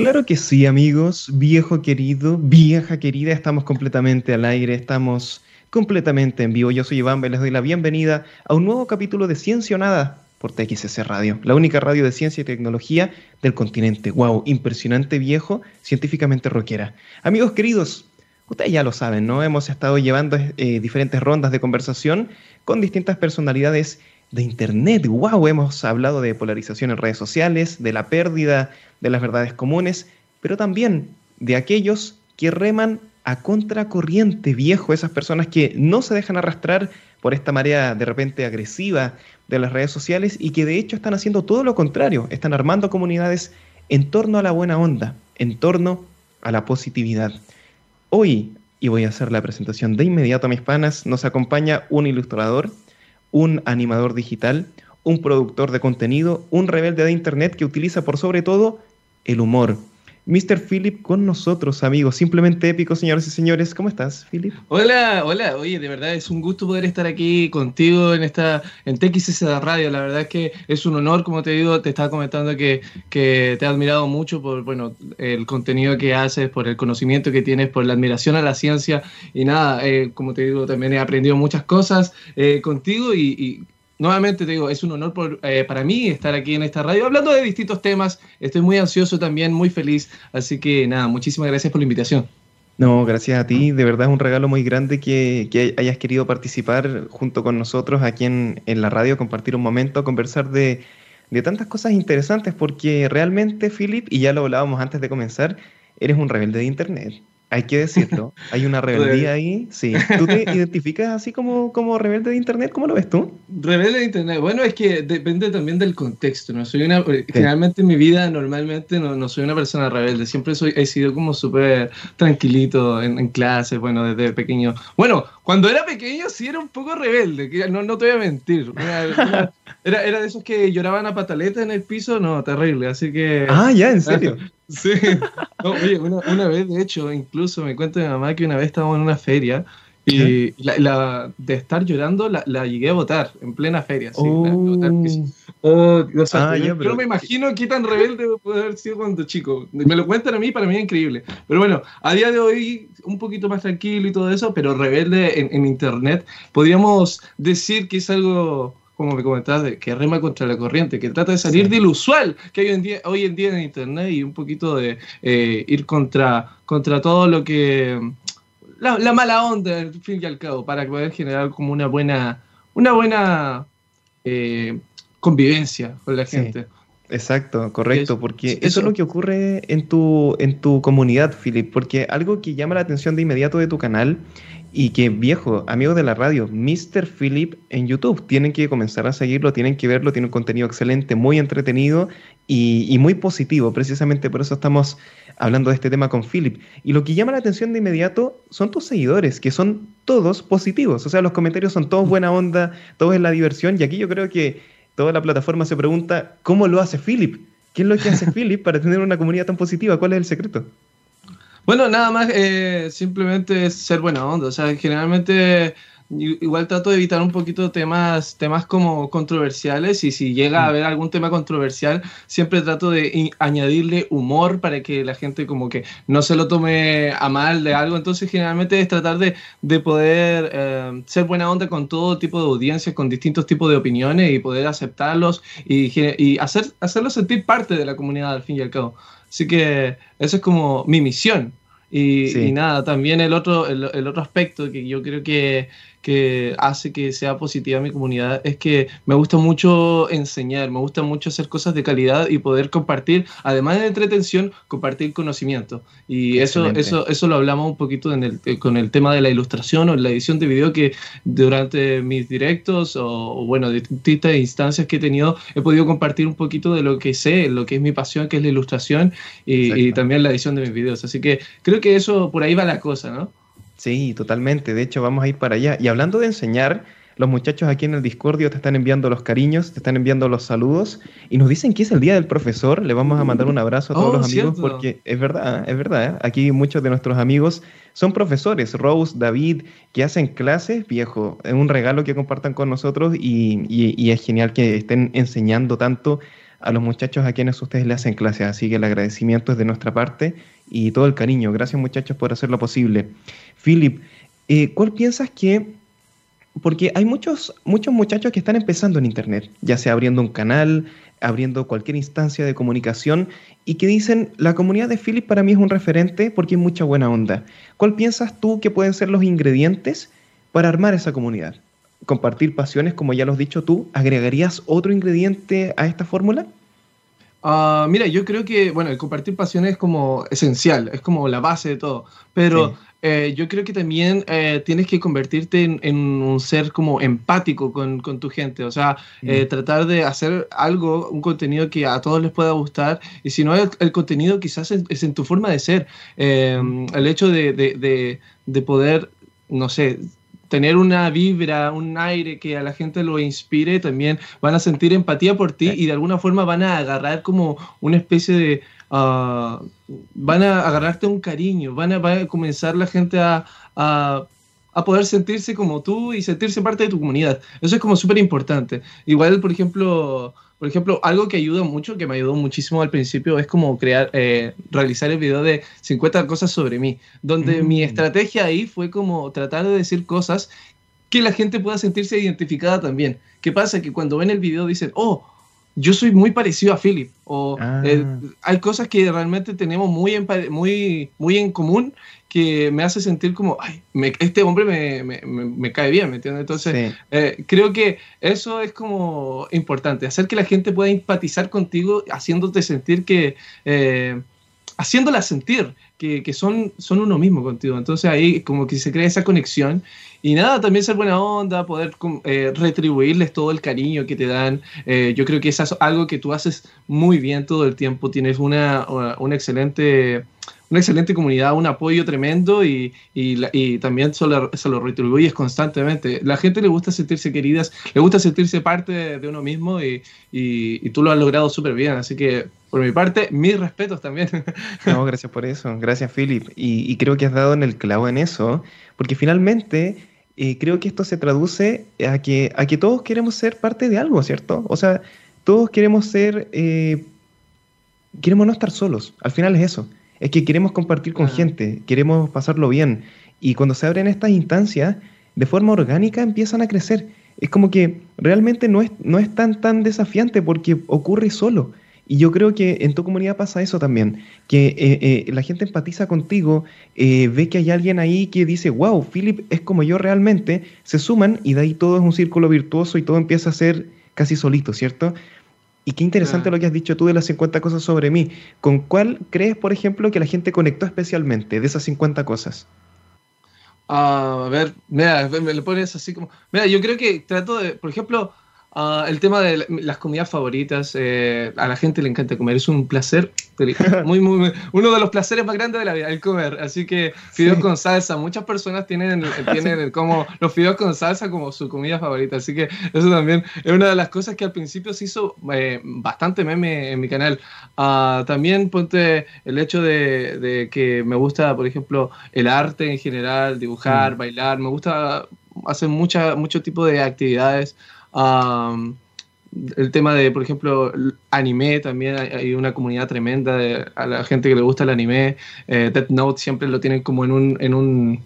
Claro que sí, amigos, viejo querido, vieja querida, estamos completamente al aire, estamos completamente en vivo. Yo soy Iván, les doy la bienvenida a un nuevo capítulo de Ciencia o Nada por TXS Radio, la única radio de ciencia y tecnología del continente. ¡Wow! Impresionante viejo, científicamente rockera. Amigos queridos, ustedes ya lo saben, ¿no? Hemos estado llevando eh, diferentes rondas de conversación con distintas personalidades de Internet. ¡Wow! Hemos hablado de polarización en redes sociales, de la pérdida de las verdades comunes, pero también de aquellos que reman a contracorriente viejo, esas personas que no se dejan arrastrar por esta marea de repente agresiva de las redes sociales y que de hecho están haciendo todo lo contrario, están armando comunidades en torno a la buena onda, en torno a la positividad. Hoy, y voy a hacer la presentación de inmediato a mis panas, nos acompaña un ilustrador, un animador digital, un productor de contenido, un rebelde de Internet que utiliza por sobre todo el humor. Mr. Philip con nosotros, amigos. Simplemente épico, señoras y señores. ¿Cómo estás, Philip? Hola, hola. Oye, de verdad es un gusto poder estar aquí contigo en esta en TXS Radio. La verdad es que es un honor, como te digo, te estaba comentando que, que te he admirado mucho por bueno el contenido que haces, por el conocimiento que tienes, por la admiración a la ciencia. Y nada, eh, como te digo, también he aprendido muchas cosas eh, contigo y nuevamente te digo, es un honor eh, para mí estar aquí en esta radio hablando de distintos temas. Estoy muy ansioso también, muy feliz. Así que nada, muchísimas gracias por la invitación. No, gracias a ti. De verdad es un regalo muy grande que, hayas querido participar junto con nosotros aquí en, la radio, compartir un momento, conversar de, de tantas cosas interesantes, porque realmente, Philip, y ya lo hablábamos antes de comenzar, eres un rebelde de Internet. Hay que decirlo, hay una rebeldía ahí, sí. ¿Tú te identificas así como, como rebelde de Internet? ¿Cómo lo ves tú? Rebelde de Internet, bueno, es que depende también del contexto, ¿no? Soy una, generalmente en mi vida, normalmente no, no, soy una persona rebelde, siempre soy, he sido como súper tranquilito en, en clases, bueno, desde pequeño. Bueno, cuando era pequeño sí era un poco rebelde, no, no te voy a mentir. Era, era, de esos que lloraban a pataletas en el piso, no, terrible, así que... Ah, ya, ¿en serio? Sí. oye, una, una, vez, de hecho, incluso me cuenta mi mamá que una vez estábamos en una feria y la, de estar llorando la, la, llegué a votar en plena feria. Sí, oh. Oh ah, yo, no me imagino qué tan rebelde puede haber sido cuando chico. Me lo cuentan a mí, para mí es increíble. Pero bueno, a día de hoy un poquito más tranquilo y todo eso, pero rebelde en, en internet, podríamos decir que es algo como me comentabas, que rema contra la corriente, que trata de salir del usual que hay hoy en día, hoy en, día en Internet y un poquito de eh, ir contra, contra todo lo que... La, mala onda, al fin y al cabo, para poder generar como una buena, una buena eh, convivencia con la gente. Exacto, correcto, porque eso, es lo que ocurre en tu, en tu comunidad, Philip, porque algo que llama la atención de inmediato de tu canal y que, viejo, amigos de la radio, Mr. Philip en YouTube, tienen que comenzar a seguirlo, tienen que verlo, tiene un contenido excelente, muy entretenido y, muy positivo. Precisamente por eso estamos hablando de este tema con Philip. Y lo que llama la atención de inmediato son tus seguidores, que son todos positivos. O sea, los comentarios son todos buena onda, todos en la diversión. Y aquí yo creo que toda la plataforma se pregunta, ¿cómo lo hace Philip? ¿Qué es lo que hace Philip para tener una comunidad tan positiva? ¿Cuál es el secreto? Bueno, nada más, eh, simplemente es ser buena onda. O sea, generalmente igual trato de evitar un poquito temas, temas como controversiales y si llega a mm. haber algún tema controversial, siempre trato de añadirle humor para que la gente como que no se lo tome a mal de algo. Entonces generalmente es tratar de, de poder eh, ser buena onda con todo tipo de audiencias, con distintos tipos de opiniones y poder aceptarlos y, y hacer, hacerlos sentir parte de la comunidad al fin y al cabo. Así que eso es como mi misión. Y, nada, también el otro, el, otro aspecto que yo creo que, que hace que sea positiva mi comunidad es que me gusta mucho enseñar, me gusta mucho hacer cosas de calidad y poder compartir, además de entretención, compartir conocimiento. Y eso, eso, eso lo hablamos un poquito en el, eh, con el tema de la ilustración o la edición de video que durante mis directos o, bueno, de distintas instancias que he tenido, he podido compartir un poquito de lo que sé, lo que es mi pasión, que es la ilustración y, y también la edición de mis videos. Así que creo que eso por ahí va la cosa, ¿no? Sí, totalmente. De hecho, vamos a ir para allá. Y hablando de enseñar, los muchachos aquí en el Discordio te están enviando los cariños, te están enviando los saludos y nos dicen que es el día del profesor. Le vamos a mandar un abrazo a todos oh, los amigos porque es verdad, es verdad. ¿eh? Aquí muchos de nuestros amigos son profesores, Rose, David, que hacen clases, viejo. Es un regalo que compartan con nosotros y, y es genial que estén enseñando tanto a los muchachos a quienes ustedes le hacen clases. Así que el agradecimiento es de nuestra parte y todo el cariño. Gracias muchachos por hacer lo posible. Philip, eh, ¿cuál piensas que porque hay muchos, muchos muchachos que están empezando en Internet, ya sea abriendo un canal, abriendo cualquier instancia de comunicación, y que dicen, la comunidad de Philip para mí es un referente porque hay mucha buena onda. ¿Cuál piensas tú que pueden ser los ingredientes para armar esa comunidad? ¿Compartir pasiones, como ya lo has dicho tú? ¿Agregarías otro ingrediente a esta fórmula? Uh, mira, yo creo que, bueno, el compartir pasiones es como esencial, es como la base de todo, pero eh, yo creo que también eh, tienes que convertirte en, un ser como empático con, con tu gente, o sea, eh, tratar de hacer algo, un contenido que a todos les pueda gustar, y si no el, el contenido quizás es, en tu forma de ser, el hecho de, de, de, de poder, no sé, tener una vibra, un aire que a la gente lo inspire, también van a sentir empatía por ti y de alguna forma van a agarrar como una especie de... Ah, van a agarrarte un cariño, van a, va a comenzar la gente a, a, a, poder sentirse como tú y sentirse parte de tu comunidad. Eso es como súper importante. Igual, por ejemplo, por ejemplo, algo que ayuda mucho, que me ayudó muchísimo al principio, es como crear, eh, realizar el video de 50 cosas sobre mí, donde mi mm. estrategia ahí fue como tratar de decir cosas que la gente pueda sentirse identificada también. ¿Qué pasa? Que cuando ven el video dicen, oh, yo soy muy parecido a Philip, o eh, ah. hay cosas que realmente tenemos muy en, muy, muy en común que me hace sentir como, ay, este hombre me, me, me, cae bien, ¿me entiendes? Entonces, eh, creo que eso es como importante, hacer que la gente pueda empatizar contigo, haciéndote sentir que, eh, haciéndola sentir que, que, son, son uno mismo contigo. Entonces ahí como que se crea esa conexión y nada, también ser buena onda, poder eh, retribuirles todo el cariño que te dan. yo creo que eso es algo que tú haces muy bien todo el tiempo, tienes una, una excelente una excelente comunidad, un apoyo tremendo y, y, también se lo, se lo, retribuyes constantemente. La gente le gusta sentirse queridas, le gusta sentirse parte de, uno mismo y, y, tú lo has logrado súper bien. Así que, por mi parte, mis respetos también. No, gracias por eso. Gracias, Philip. Y, creo que has dado en el clavo en eso, porque finalmente eh, creo que esto se traduce a que, a que todos queremos ser parte de algo, ¿cierto? O sea, todos queremos ser... Eh, queremos no estar solos. Al final es eso es que queremos compartir con gente, queremos pasarlo bien. Y cuando se abren estas instancias, de forma orgánica empiezan a crecer. Es como que realmente no es, no es tan, tan desafiante porque ocurre solo. Y yo creo que en tu comunidad pasa eso también, que eh, eh, la gente empatiza contigo, eh, ve que hay alguien ahí que dice, wow, Philip es como yo realmente, se suman y de ahí todo es un círculo virtuoso y todo empieza a ser casi solito, ¿cierto? Y qué interesante lo que has dicho tú de las 50 cosas sobre mí. ¿Con cuál crees, por ejemplo, que la gente conectó especialmente de esas 50 cosas? a ver, mira, me lo pones así como... Mira, yo creo que trato de, por ejemplo, Ah, el tema de las comidas favoritas, eh, a la gente le encanta comer, es un placer, muy, muy, uno de los placeres más grandes de la vida, el comer. Así que fideos con salsa, muchas personas tienen, tienen como los fideos con salsa como su comida favorita, así que eso también es una de las cosas que al principio se hizo eh, bastante meme en mi canal. Uh, también ponte el hecho de, de, que me gusta, por ejemplo, el arte en general, dibujar, mm. bailar, me gusta hacer mucha, mucho tipo de actividades el tema de, por ejemplo, anime también, hay, una comunidad tremenda de, a la gente que le gusta el anime. Eh, Death Note siempre lo tienen como en un, en un,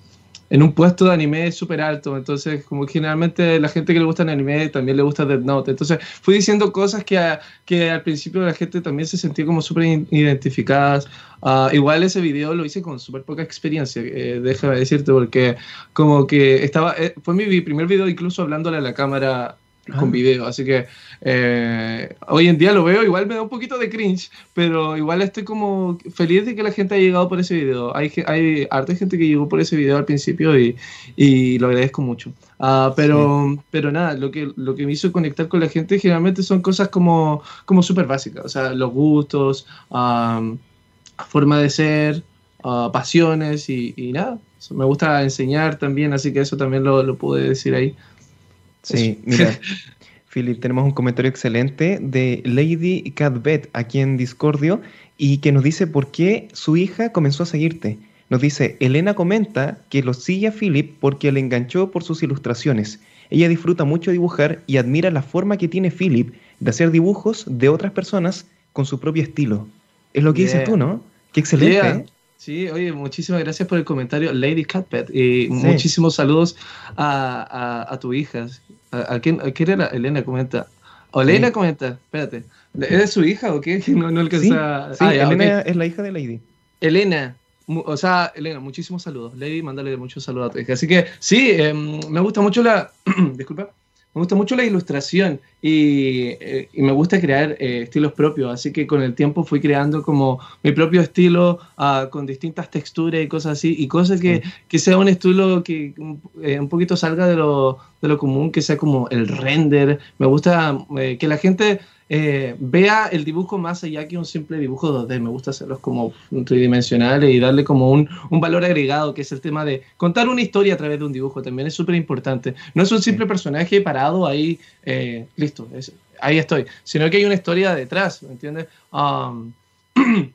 en un puesto de anime súper alto. Entonces, como generalmente la gente que le gusta el anime también le gusta Death Note. Entonces, fui diciendo cosas que, que al principio la gente también se sentía como súper identificadas. Ah, igual ese video lo hice con súper poca experiencia, eh, déjame decirte, porque como que estaba, eh, fue mi primer video incluso hablándole a la cámara con ah. video. Así que eh, hoy en día lo veo, igual me da un poquito de cringe, pero igual estoy como feliz de que la gente haya llegado por ese video. Hay, hay harta gente que llegó por ese video al principio y, y lo agradezco mucho. Uh, pero, pero nada, lo que, lo que me hizo conectar con la gente generalmente son cosas como, como súper básicas, o sea, los gustos, forma de ser, uh, pasiones y, y, nada. Me gusta enseñar también, así que eso también lo, lo pude decir ahí. Sí, mira, Philip, tenemos un comentario excelente de Lady Catbet aquí en Discordio y que nos dice por qué su hija comenzó a seguirte. Nos dice, Elena comenta que lo sigue a Philip porque le enganchó por sus ilustraciones. Ella disfruta mucho dibujar y admira la forma que tiene Philip de hacer dibujos de otras personas con su propio estilo. Es lo que dices tú, ¿no? Qué excelente. ¿eh? Sí, oye, muchísimas gracias por el comentario, Lady Catpet. Y muchísimos saludos a, tu hija. ¿A, quién, era? Elena comenta. O Elena comenta, espérate. ¿Eres su hija o qué? No, no alcanza. Sí, ah, Elena es la hija de Lady. Elena, o sea, Elena, muchísimos saludos. Lady, mándale muchos saludos a tu hija. Así que sí, em, me gusta mucho la. Disculpa me gusta mucho la ilustración y, eh, me gusta crear eh, estilos propios, así que con el tiempo fui creando como mi propio estilo uh, con distintas texturas y cosas así, y cosas que, que sea un estilo que eh, un poquito salga de lo, de lo común, que sea como el render. Me gusta que la gente eh, vea el dibujo más allá que un simple dibujo 2D. Me gusta hacerlos como tridimensionales y darle como un, un, valor agregado, que es el tema de contar una historia a través de un dibujo. También es súper importante. No es un simple personaje parado ahí, eh, listo, ahí estoy, sino que hay una historia detrás, ¿me entiendes? Um,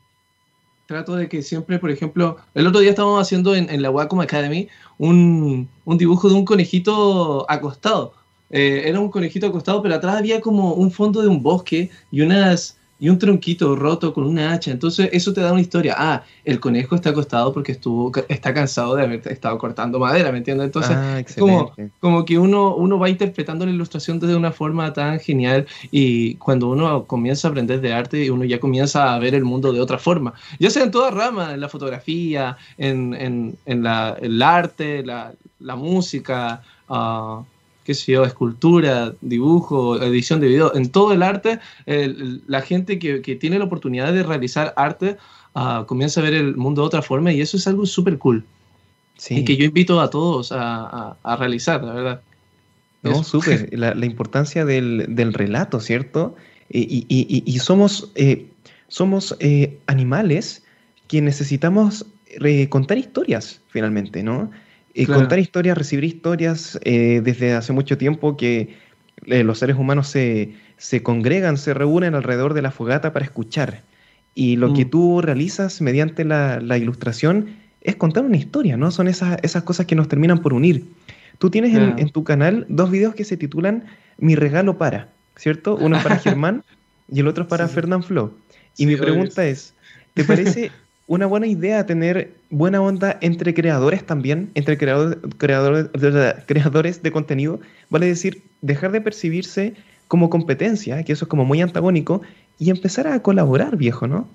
trato de que siempre, por ejemplo, el otro día estábamos haciendo en, en la Wacom Academy un, un dibujo de un conejito acostado eh, era un conejito acostado, pero atrás había como un fondo de un bosque y unas y un tronquito roto con una hacha. Entonces eso te da una historia. Ah, el conejo está acostado porque estuvo, está cansado de haber estado cortando madera, ¿me entiendes? Entonces ah, como, como que uno, uno va interpretando la ilustración de una forma tan genial y cuando uno comienza a aprender de arte, uno ya comienza a ver el mundo de otra forma. Ya sea en toda rama, en la fotografía, en, en, en la, el arte, la, la música. Uh, qué sé yo, escultura, dibujo, edición de video, en todo el arte, la gente que, que, tiene la oportunidad de realizar arte uh, comienza a ver el mundo de otra forma y eso es algo súper cool. Sí. Y que yo invito a todos a, a, realizar, la verdad. No, súper. La, la, importancia del, del, relato, ¿cierto? Y, y, y somos, eh, somos eh, animales que necesitamos eh, contar historias, finalmente, ¿no? Contar historias, recibir historias eh, desde hace mucho tiempo que eh, los seres humanos se, se, congregan, se reúnen alrededor de la fogata para escuchar. Y lo que mm. tú realizas mediante la, la, ilustración es contar una historia, ¿no? Son esas, esas cosas que nos terminan por unir. Tú tienes en, en, tu canal dos videos que se titulan Mi regalo para, ¿cierto? Uno es para Germán y el otro es para sí. Fernand Flo. Y mi pregunta es, ¿te parece una buena idea tener buena onda entre creadores también, entre creadores, creadores, de contenido, vale decir, dejar de percibirse como competencia, que eso es como muy antagónico, y empezar a colaborar, viejo, ¿no?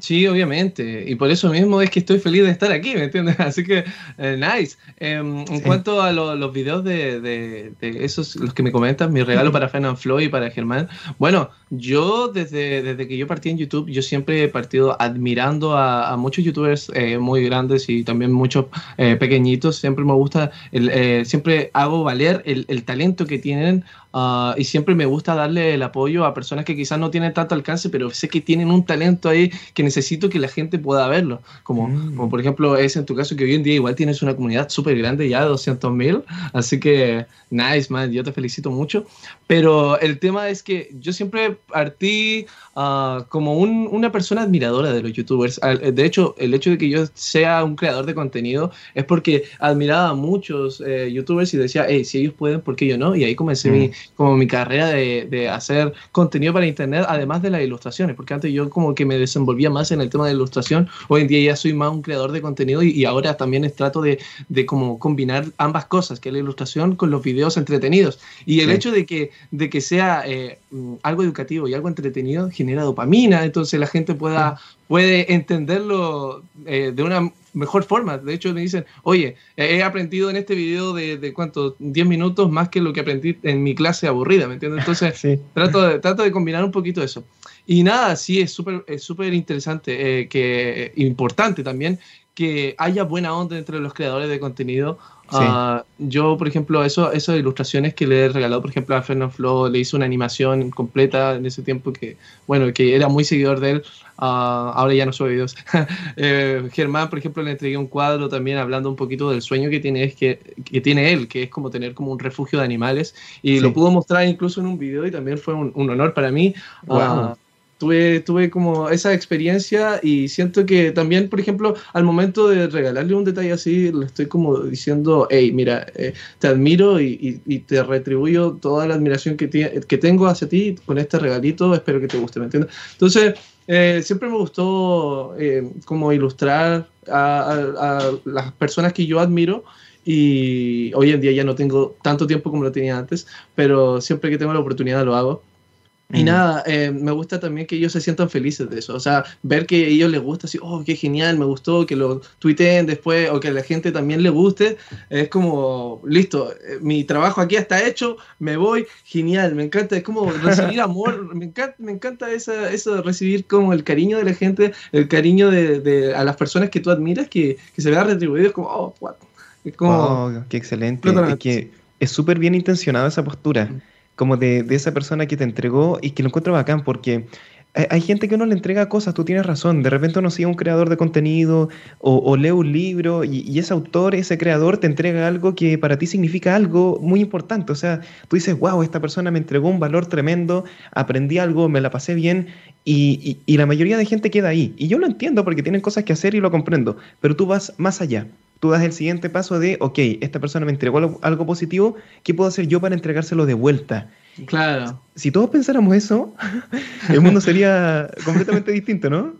Sí, obviamente. Y por eso mismo es que estoy feliz de estar aquí, ¿me entiendes? Así que, eh, nice. Eh, en cuanto a lo, los videos de, de, de, esos, los que me comentas, mi regalo para Fernand Floyd y para Germán. Bueno, yo desde, desde que yo partí en YouTube, yo siempre he partido admirando a, a muchos youtubers eh, muy grandes y también muchos eh, pequeñitos. Siempre me gusta, el, eh, siempre hago valer el, el talento que tienen Uh, y siempre me gusta darle el apoyo a personas que quizás no tienen tanto alcance, pero sé que tienen un talento ahí que necesito que la gente pueda verlo. Como, mm. como por ejemplo es en tu caso que hoy en día igual tienes una comunidad súper grande ya de 200 mil. Así que, nice, man, yo te felicito mucho. Pero el tema es que yo siempre partí uh, como un, una persona admiradora de los youtubers. De hecho, el hecho de que yo sea un creador de contenido es porque admiraba a muchos eh, youtubers y decía, hey, si ellos pueden, ¿por qué yo no? Y ahí comencé mm. mi como mi carrera de, de, hacer contenido para internet, además de las ilustraciones, porque antes yo como que me desenvolvía más en el tema de ilustración, hoy en día ya soy más un creador de contenido y, y ahora también trato de, de, como combinar ambas cosas, que es la ilustración con los videos entretenidos. Y el sí. hecho de que, de que sea eh, mm, algo educativo y algo entretenido genera dopamina, entonces la gente pueda, puede entenderlo eh, de una mejor forma. De hecho, me dicen, oye, he aprendido en este video de, de cuánto, 10 minutos más que lo que aprendí en mi clase aburrida, ¿me entiendes? Entonces, sí. trato, de, trato de combinar un poquito eso. Y nada, sí, es súper es súper interesante, eh, que, eh, importante también que haya buena onda entre los creadores de contenido. Sí. Uh, yo, por ejemplo, eso, esas ilustraciones que le he regalado, por ejemplo, a Fernando Flo, le hice una animación completa en ese tiempo que, bueno, que era muy seguidor de él. Uh, ahora ya no sube videos. eh, Germán, por ejemplo, le entregué un cuadro también hablando un poquito del sueño que tiene, es que, que tiene él, que es como tener como un refugio de animales. Y sí. lo pudo mostrar incluso en un video y también fue un, un honor para mí. Wow. Uh, tuve, tuve como esa experiencia y siento que también, por ejemplo, al momento de regalarle un detalle así, le estoy como diciendo, hey, mira, eh, te admiro y, te retribuyo toda la admiración que, que tengo hacia ti con este regalito, espero que te guste, ¿me entiendes? Entonces, eh, siempre me gustó eh, como ilustrar a, las personas que yo admiro y hoy en día ya no tengo tanto tiempo como lo tenía antes, pero siempre que tengo la oportunidad lo hago. Y mm. nada, eh, me gusta también que ellos se sientan felices de eso. O sea, ver que a ellos les gusta, así, oh, qué genial, me gustó, que lo tuiteen después o que a la gente también le guste. Es como, listo, eh, mi trabajo aquí está hecho, me voy, genial, me encanta. Es como recibir amor, me encanta, me encanta esa, eso de recibir como el cariño de la gente, el cariño de, de a las personas que tú admiras, que, que se vea retribuido. Es como, oh, what? Es como, oh, qué excelente. Es que es súper bien intencionada esa postura como de, esa persona que te entregó y que lo encuentro bacán porque hay gente que uno le entrega cosas, tú tienes razón, de repente uno sigue un creador de contenido o, lee un libro y, ese autor, ese creador te entrega algo que para ti significa algo muy importante, o sea, tú dices, wow, esta persona me entregó un valor tremendo, aprendí algo, me la pasé bien y, y la mayoría de gente queda ahí. Y yo lo entiendo porque tienen cosas que hacer y lo comprendo, pero tú vas más allá tú das el siguiente paso de, ok, esta persona me entregó algo, positivo, ¿qué puedo hacer yo para entregárselo de vuelta? Claro. Si todos pensáramos eso, el mundo sería completamente distinto, ¿no?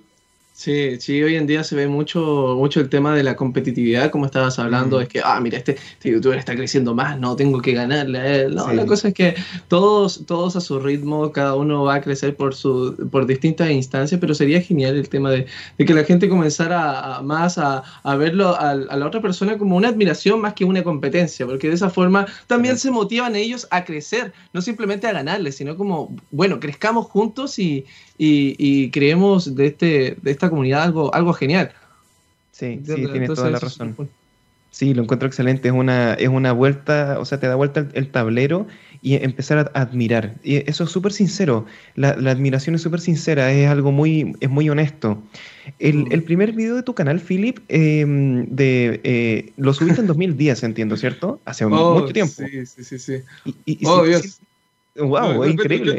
Sí, sí, hoy en día se ve mucho, mucho el tema de la competitividad, como estabas hablando, es que, ah, mira, este, este, youtuber está creciendo más, no tengo que ganarle a él. No, la cosa es que todos, todos a su ritmo, cada uno va a crecer por, su, por distintas instancias, pero sería genial el tema de, que la gente comenzara más a, verlo a, la otra persona como una admiración más que una competencia, porque de esa forma también se motivan ellos a crecer, no simplemente a ganarle, sino como, bueno, crezcamos juntos y, y, creemos de, este, de esta comunidad algo, algo genial. Sí, sí, tienes toda la razón. Sí, lo encuentro excelente. Es una, es una vuelta, o sea, te da vuelta el, tablero y empezar a, admirar. Y eso es súper sincero. La, admiración es súper sincera, es algo muy, es muy honesto. El, mm. el primer video de tu canal, Philip, em, de, eh, lo subiste en 2010, entiendo, ¿cierto? Hace oh, mucho tiempo. Sí, sí, sí. sí. Y, oh, Dios. Wow, increíble.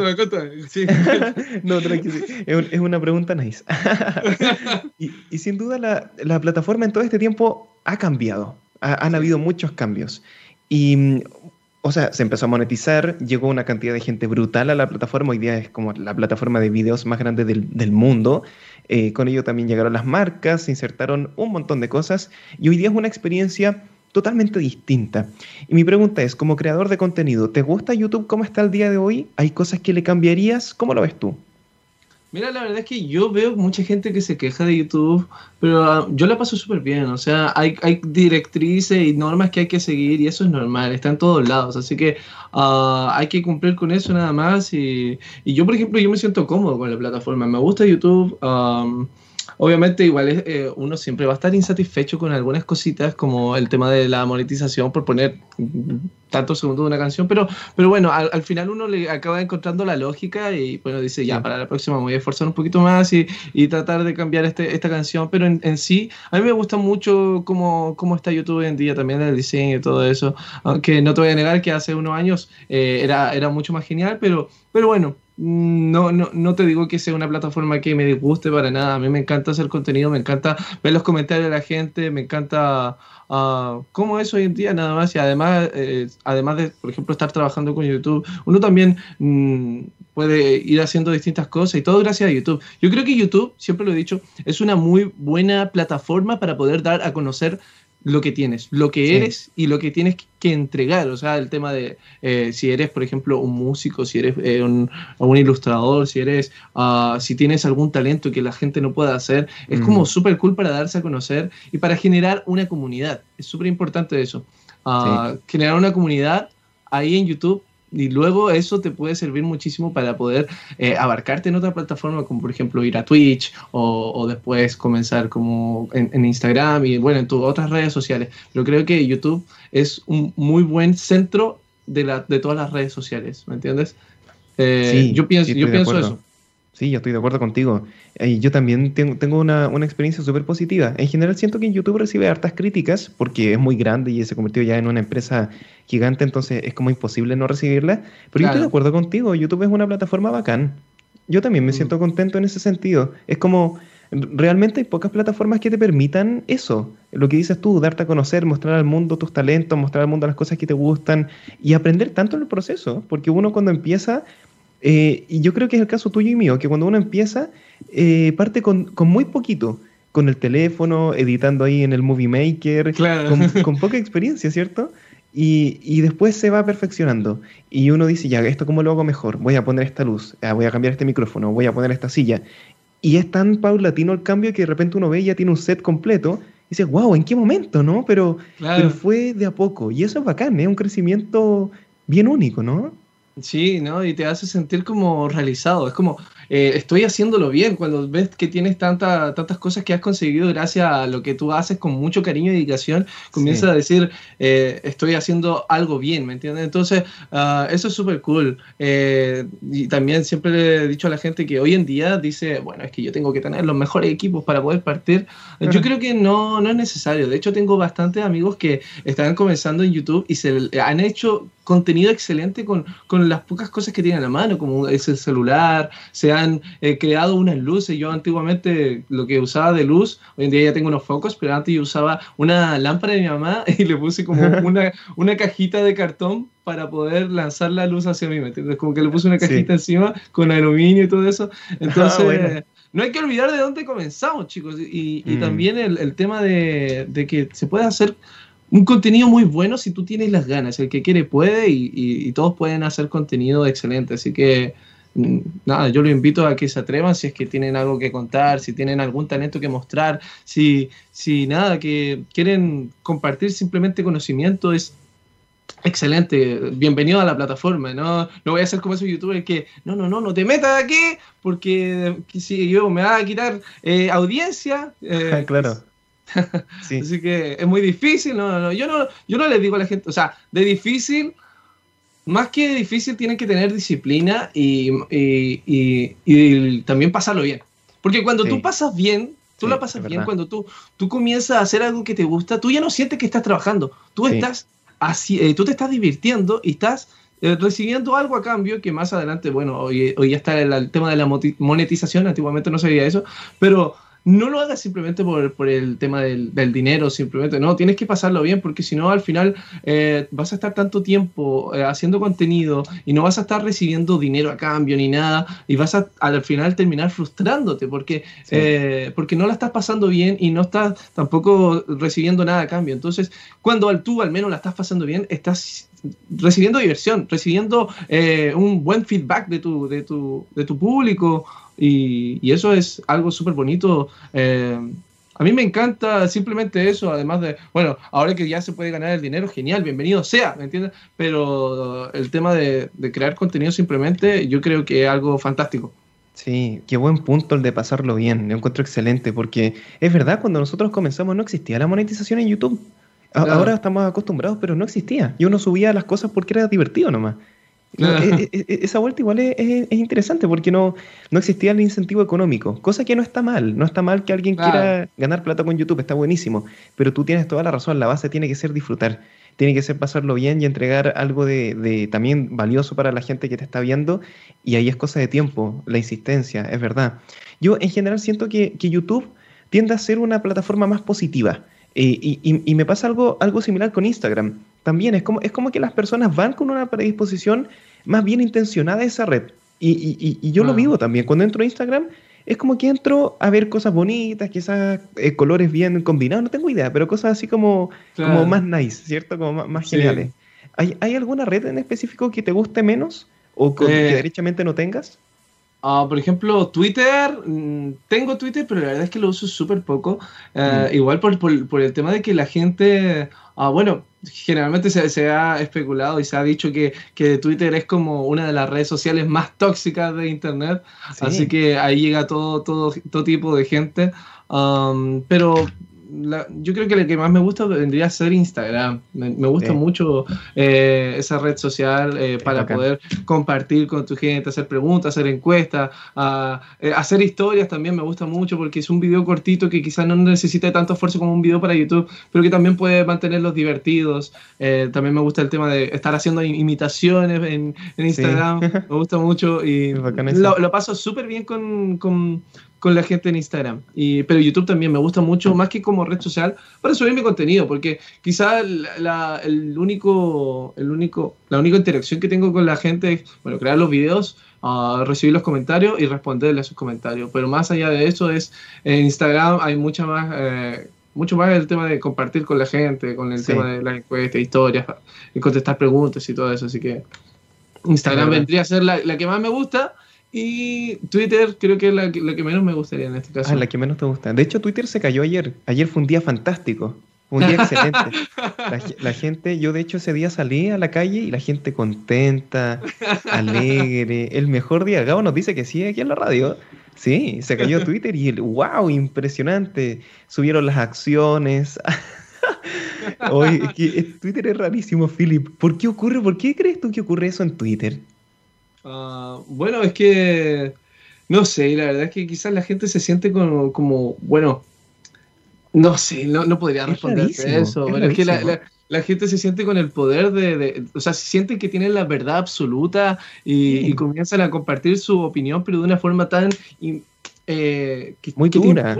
no, tranquilo. Es, una pregunta nice. y, sin duda la, plataforma en todo este tiempo ha cambiado. han habido muchos cambios. Y, o sea, se empezó a monetizar, llegó una cantidad de gente brutal a la plataforma. Hoy día es como la plataforma de videos más grande del, mundo. Eh, con ello también llegaron las marcas, se insertaron un montón de cosas. Y hoy día es una experiencia totalmente distinta. Y mi pregunta es, como creador de contenido, ¿te gusta YouTube cómo está el día de hoy? ¿Hay cosas que le cambiarías? ¿Cómo lo ves tú? Mira, la verdad es que yo veo mucha gente que se queja de YouTube, pero ah, yo la paso súper bien. O sea, hay, directrices y normas que hay que seguir y eso es normal, está en todos lados. Así que ah, hay que cumplir con eso nada más. Y, yo, por ejemplo, yo me siento cómodo con la plataforma. Me gusta YouTube. Obviamente igual eh, uno siempre va a estar insatisfecho con algunas cositas como el tema de la monetización por poner tantos segundos de una canción, pero, pero bueno, al, final uno le acaba encontrando la lógica y bueno, dice ya, para la próxima me voy a esforzar un poquito más y, y tratar de cambiar este, esta canción, pero en, sí, a mí me gusta mucho cómo, cómo está YouTube hoy en día, también el diseño y todo eso, aunque no te voy a negar que hace unos años eh, era, era mucho más genial, pero, pero bueno, no, no, no te digo que sea una plataforma que me disguste para nada. A mí me encanta hacer contenido, me encanta ver los comentarios de la gente, me encanta uh, cómo es hoy en día nada más. Y además, eh, además de, por ejemplo, estar trabajando con YouTube, uno también mm, puede ir haciendo distintas cosas y todo gracias a YouTube. Yo creo que YouTube, siempre lo he dicho, es una muy buena plataforma para poder dar a conocer lo que tienes, lo que eres y lo que tienes que entregar. O sea, el tema de eh, si eres, por ejemplo, un músico, si eres eh, un, ilustrador, si eres, uh, si tienes algún talento que la gente no pueda hacer, es como mm. súper cool para darse a conocer y para generar una comunidad. Es súper importante eso. Uh, generar una comunidad ahí en YouTube y luego eso te puede servir muchísimo para poder eh, abarcarte en otra plataforma, como por ejemplo ir a Twitch o, después comenzar como en, Instagram y bueno, en tus otras redes sociales. Pero creo que YouTube es un muy buen centro de, la, de todas las redes sociales, ¿me entiendes? Eh, sí, yo pienso, yo pienso eso. Sí, yo estoy de acuerdo contigo. Eh, yo también tengo, una, experiencia súper positiva. En general siento que YouTube recibe hartas críticas porque es muy grande y se convirtió ya en una empresa gigante, entonces es como imposible no recibirla. Pero yo estoy de acuerdo contigo, YouTube es una plataforma bacán. Yo también me mm. siento contento en ese sentido. Es como, realmente hay pocas plataformas que te permitan eso. Lo que dices tú, darte a conocer, mostrar al mundo tus talentos, mostrar al mundo las cosas que te gustan y aprender tanto en el proceso. Porque uno cuando empieza, eh, y yo creo que es el caso tuyo y mío, que cuando uno empieza, eh, parte con, con muy poquito con el teléfono, editando ahí en el Movie Maker, con, poca experiencia, ¿cierto? Y, después se va perfeccionando. Y uno dice, ya, ¿esto cómo lo hago mejor? Voy a poner esta luz, ah, voy a cambiar este micrófono, voy a poner esta silla. Y es tan paulatino el cambio que de repente uno ve y ya tiene un set completo y dice, wow, ¿en qué momento, no? Pero, pero fue de a poco. Y eso es bacán, es un crecimiento bien único, ¿no? Sí, ¿no? Y te hace sentir como realizado. Es como, eh, estoy haciéndolo bien, cuando ves que tienes tanta, tantas cosas que has conseguido gracias a lo que tú haces con mucho cariño y dedicación, comienzas a decir, eh, estoy haciendo algo bien, ¿me entiendes? Entonces, uh, eso es súper cool. Eh, y también siempre le he dicho a la gente que hoy en día dice, bueno, es que yo tengo que tener los mejores equipos para poder partir. Yo creo que no, no es necesario. De hecho, tengo bastantes amigos que están comenzando en YouTube y se han hecho contenido excelente con, con las pocas cosas que tienen a la mano, como es el celular, se han eh, creado unas luces. Yo antiguamente lo que usaba de luz, hoy en día ya tengo unos focos, pero antes yo usaba una lámpara de mi mamá y le puse como una, una cajita de cartón para poder lanzar la luz hacia mí, ¿me entiendes? Como que le puse una cajita encima con aluminio y todo eso. Ah, Entonces... no hay que olvidar de dónde comenzamos, chicos. Y, y mm. también el, el tema de, de, que se puede hacer un contenido muy bueno si tú tienes las ganas. El que quiere puede y, todos pueden hacer contenido excelente. Así que nada, yo lo invito a que se atrevan si es que tienen algo que contar, si tienen algún talento que mostrar, si, si nada, que quieren compartir simplemente conocimiento, es excelente, bienvenido a la plataforma, no, no voy a ser como esos youtubers que, no, no, no, no te metas aquí porque si yo me va a quitar eh, audiencia. Eh, claro. Así que es muy difícil. No, no, yo, no, yo no les digo a la gente, o sea, de difícil, más que difícil, tienen que tener disciplina y, también pasarlo bien. Porque cuando tú pasas bien, tú la pasas bien, cuando tú, tú comienzas a hacer algo que te gusta, tú ya no sientes que estás trabajando, tú, estás así, eh, tú te estás divirtiendo y estás eh, recibiendo algo a cambio que más adelante, bueno, hoy, hoy ya está el, el, tema de la monetización, antiguamente no se veía eso, pero no lo hagas simplemente por, por el tema del, del, dinero, simplemente, no, tienes que pasarlo bien porque si no al final eh, vas a estar tanto tiempo eh, haciendo contenido y no vas a estar recibiendo dinero a cambio ni nada y vas a al final terminar frustrándote porque, eh, porque no la estás pasando bien y no estás tampoco recibiendo nada a cambio. Entonces, cuando al tú al menos la estás pasando bien, estás recibiendo diversión, recibiendo un buen feedback de tu, de tu, de tu público y, eso es algo súper bonito. Eh, a mí me encanta simplemente eso, además de, bueno, ahora que ya se puede ganar el dinero, genial, bienvenido sea, ¿me entiendes? Pero el tema de, crear contenido simplemente, yo creo que es algo fantástico. Sí, qué buen punto el de pasarlo bien, lo encuentro excelente, porque es verdad, cuando nosotros comenzamos no existía la monetización en YouTube. Ahora estamos acostumbrados, pero no existía. Y uno subía las cosas porque era divertido nomás. E, e, e, esa vuelta igual es, interesante porque no, no existía el incentivo económico, cosa que no está mal, no está mal que alguien quiera ganar plata con YouTube, está buenísimo, pero tú tienes toda la razón, la base tiene que ser disfrutar, tiene que ser pasarlo bien y entregar algo de, también valioso para la gente que te está viendo y ahí es cosa de tiempo, la insistencia, es verdad. Yo en general siento que, YouTube tiende a ser una plataforma más positiva. Eh, y, y, me pasa algo, algo similar con Instagram. También es como, es como que las personas van con una predisposición más bien intencionada a esa red. Y, y, yo lo vivo también. Cuando entro a Instagram, es como que entro a ver cosas bonitas, quizás eh, colores bien combinados, no tengo idea, pero cosas así como, como más nice, ¿cierto? Como más, geniales. ¿Hay, ¿Hay, alguna red en específico que te guste menos o que eh, derechamente no tengas? Ah, por ejemplo, Twitter, mm, tengo Twitter, pero la verdad es que lo uso súper poco. Eh, mm. Igual por, por, por, el tema de que la gente, ah, bueno, generalmente se, se, ha especulado y se ha dicho que, que, Twitter es como una de las redes sociales más tóxicas de Internet, así que ahí llega todo, todo, todo tipo de gente. Um, pero yo creo que la que más me gusta vendría a ser Instagram. Me, gusta mucho eh, esa red social eh, para poder compartir con tu gente, hacer preguntas, hacer encuestas, eh, hacer historias también me gusta mucho porque es un video cortito que quizás no necesita tanto esfuerzo como un video para YouTube, pero que también puede mantenerlos divertidos. también me gusta el tema de estar haciendo imitaciones en, Instagram. Me gusta mucho y lo, paso súper bien con, con con la gente en Instagram. Y, pero YouTube también me gusta mucho, más que como red social, para subir mi contenido, porque quizá la, el único, el único, la única interacción que tengo con la gente es, bueno, crear los videos, uh, recibir los comentarios y responderle a sus comentarios. Pero más allá de eso es, en Instagram hay mucha más... Eh, mucho más el tema de compartir con la gente, con el tema de las encuestas, historias, y contestar preguntas y todo eso. Así que Instagram vendría a ser la, la, que más me gusta. Y Twitter creo que es la, que menos me gustaría en este caso. Ah, la que menos te gusta. De hecho, Twitter se cayó ayer. Ayer fue un día fantástico. Un día excelente. La, gente, yo de hecho ese día salí a la calle y la gente contenta, alegre. El mejor día. Gabo nos dice que sí aquí en la radio. Sí, se cayó Twitter y el wow, impresionante. Subieron las acciones. Oye, Twitter es rarísimo, Philip. ¿Por qué ocurre? ¿Por qué crees tú que ocurre eso en Twitter? Ah, bueno, es que no sé, la verdad es que quizás la gente se siente como, como bueno, no sé, no, no podría responder eso, pero es que la, gente se siente con el poder de, o sea, se sienten que tienen la verdad absoluta y, comienzan a compartir su opinión, pero de una forma tan... Eh, Muy dura.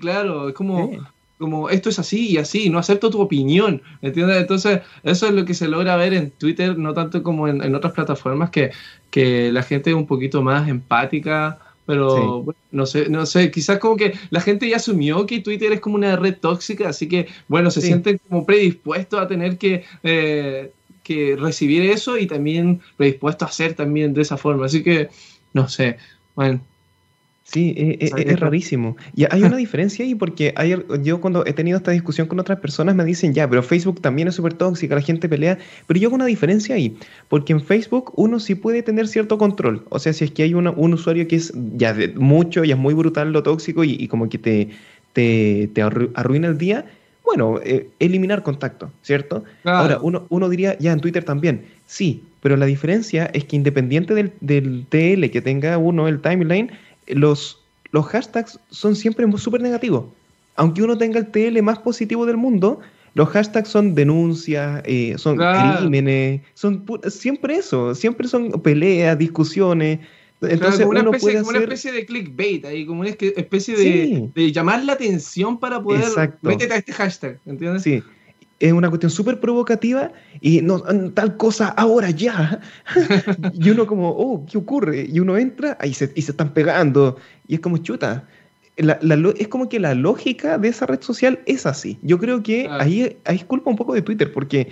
claro, es como como esto es así y así, no acepto tu opinión, ¿entiendes? Entonces, eso es lo que se logra ver en Twitter, no tanto como en, otras plataformas, que, que, la gente es un poquito más empática, pero no sé, no sé, quizás como que la gente ya asumió que Twitter es como una red tóxica, así que, bueno, se sienten como predispuestos a tener que, eh, que recibir eso y también predispuestos a hacer también de esa forma, así que, no sé, bueno. Sí, e, e, es, rarísimo. Y hay una diferencia ahí porque yo cuando he tenido esta discusión con otras personas me dicen, ya, pero Facebook también es súper tóxica, la gente pelea, pero yo hago una diferencia ahí, porque en Facebook uno sí puede tener cierto control. O sea, si es que hay un usuario que es ya de mucho y es muy brutal lo tóxico y, como que te, te, arruina el día, bueno, eh, eliminar contacto, ¿cierto? Ahora, uno, uno diría, ya en Twitter también, sí, pero la diferencia es que independiente del, del TL que tenga uno, el timeline, los, los hashtags son siempre súper negativos. Aunque uno tenga el TL más positivo del mundo, los hashtags son denuncias, eh, son crímenes, son siempre eso, siempre son peleas, discusiones. Entonces como, una especie, como una especie, de clickbait ahí, como una especie de, de llamar la atención para poder métete a este hashtag, ¿entiendes? Sí es una cuestión súper provocativa y no, tal cosa ahora ya. y uno como, oh, ¿qué ocurre? Y uno entra ahí se, y se están pegando y es como chuta. es como que la lógica de esa red social es así. Yo creo que ahí, ahí es culpa un poco de Twitter porque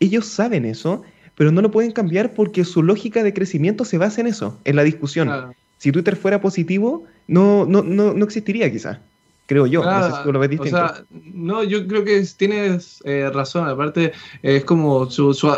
ellos saben eso, pero no lo pueden cambiar porque su lógica de crecimiento se basa en eso, en la discusión. Si Twitter fuera positivo, no, no, no, no existiría quizás creo yo. no sé si tú lo ves distinto. O sea, no, yo creo que tienes eh, razón. Aparte, es como su, su,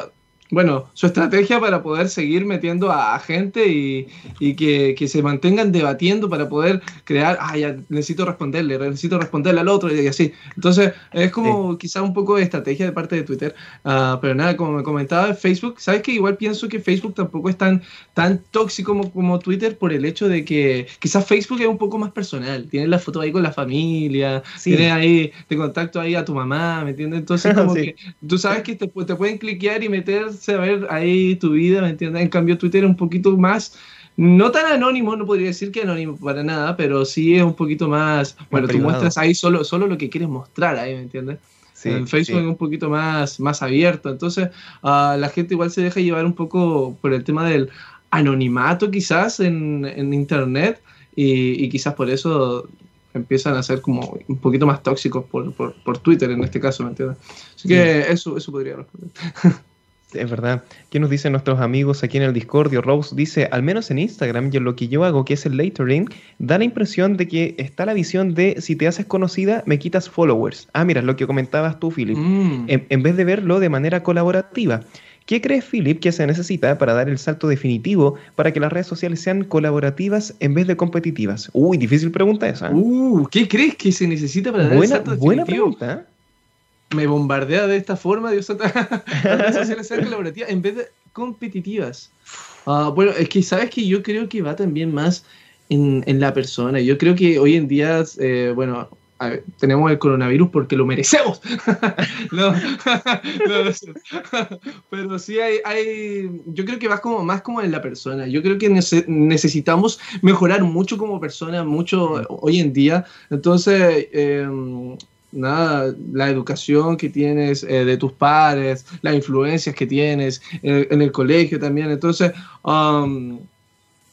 bueno, su estrategia para poder seguir metiendo a, gente y, que, se mantengan debatiendo para poder crear, ah, ya necesito responderle, necesito responderle al otro y así. Entonces, es como quizá un poco de estrategia de parte de Twitter. Ah, pero nada, como me comentaba, Facebook, ¿sabes que Igual pienso que Facebook tampoco es tan, tan tóxico como, como Twitter por el hecho de que quizás Facebook es un poco más personal. Tienes la foto ahí con la familia, tienes ahí de contacto ahí a tu mamá, ¿me entiendes? Entonces, como que tú sabes que te, te pueden cliquear y meter a ver ahí tu vida, ¿me entiendes? En cambio, Twitter es un poquito más, no tan anónimo, no podría decir que anónimo para nada, pero sí es un poquito más, bueno, tú muestras ahí solo, solo lo que quieres mostrar ahí, ¿me entiendes? en Facebook es un poquito más, más abierto, entonces uh, la gente igual se deja llevar un poco por el tema del anonimato quizás en, en Internet y, y, quizás por eso empiezan a ser como un poquito más tóxicos por, por, por Twitter en este caso, ¿me entiendes? Así que eso, eso podría responder. Es verdad. ¿Qué nos dicen nuestros amigos aquí en el Discordio? Rose dice, al menos en Instagram, yo lo que yo hago, que es el latering, da la impresión de que está la visión de si te haces conocida, me quitas followers. Ah, mira, lo que comentabas tú, Philip. Mm. En, vez de verlo de manera colaborativa. ¿Qué crees, Philip, que se necesita para dar el salto definitivo para que las redes sociales sean colaborativas en vez de competitivas? Uy, difícil pregunta esa. Uh, ¿qué crees que se necesita para dar el salto definitivo? Buena pregunta. ¿Eh? Me bombardea de esta forma, Dios santo. las redes sociales sean colaborativas en vez de competitivas. Ah, bueno, es que sabes que yo creo que va también más en, en la persona. Yo creo que hoy en día, eh, bueno, tenemos el coronavirus porque lo merecemos. no, pero sí hay, hay, yo creo que va como más como en la persona. Yo creo que necesitamos mejorar mucho como persona, mucho hoy en día. Entonces, em, nada, la educación que tienes eh, de tus padres, las influencias que tienes en, el colegio también. Entonces, um,